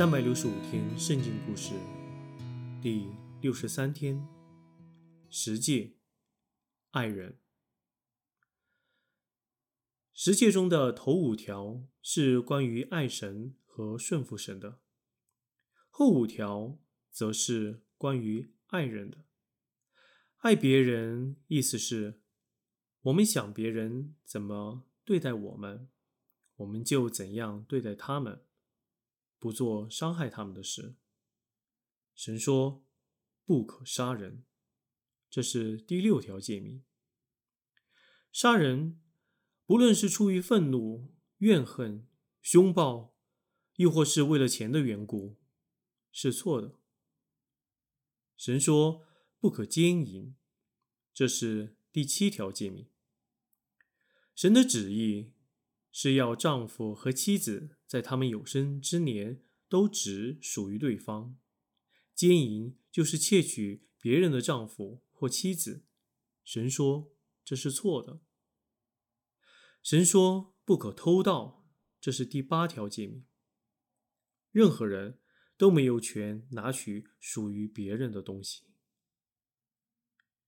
三百六十五天圣经故事第六十三天：十诫，爱人。十诫中的头五条是关于爱神和顺服神的，后五条则是关于爱人的。爱别人，意思是，我们想别人怎么对待我们，我们就怎样对待他们。不做伤害他们的事。神说：“不可杀人。”这是第六条诫命。杀人，不论是出于愤怒、怨恨、凶暴，亦或是为了钱的缘故，是错的。神说：“不可奸淫。”这是第七条诫命。神的旨意。是要丈夫和妻子在他们有生之年都只属于对方。奸淫就是窃取别人的丈夫或妻子。神说这是错的。神说不可偷盗，这是第八条诫命。任何人都没有权拿取属于别人的东西。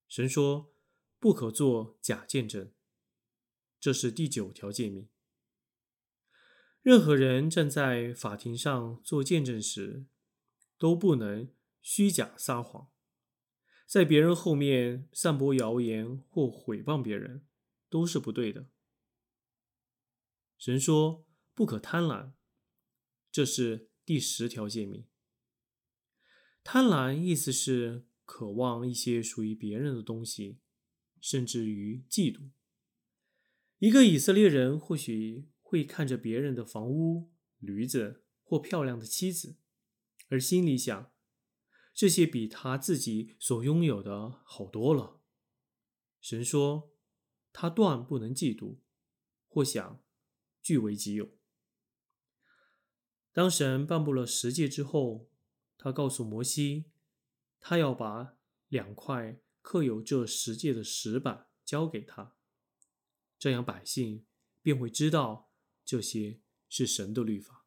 神说不可做假见证，这是第九条诫命。任何人站在法庭上做见证时，都不能虚假撒谎，在别人后面散播谣言或毁谤别人，都是不对的。神说不可贪婪，这是第十条诫命。贪婪意思是渴望一些属于别人的东西，甚至于嫉妒。一个以色列人或许。会看着别人的房屋、驴子或漂亮的妻子，而心里想：这些比他自己所拥有的好多了。神说，他断不能嫉妒，或想据为己有。当神颁布了十诫之后，他告诉摩西，他要把两块刻有这十诫的石板交给他，这样百姓便会知道。这些是神的律法。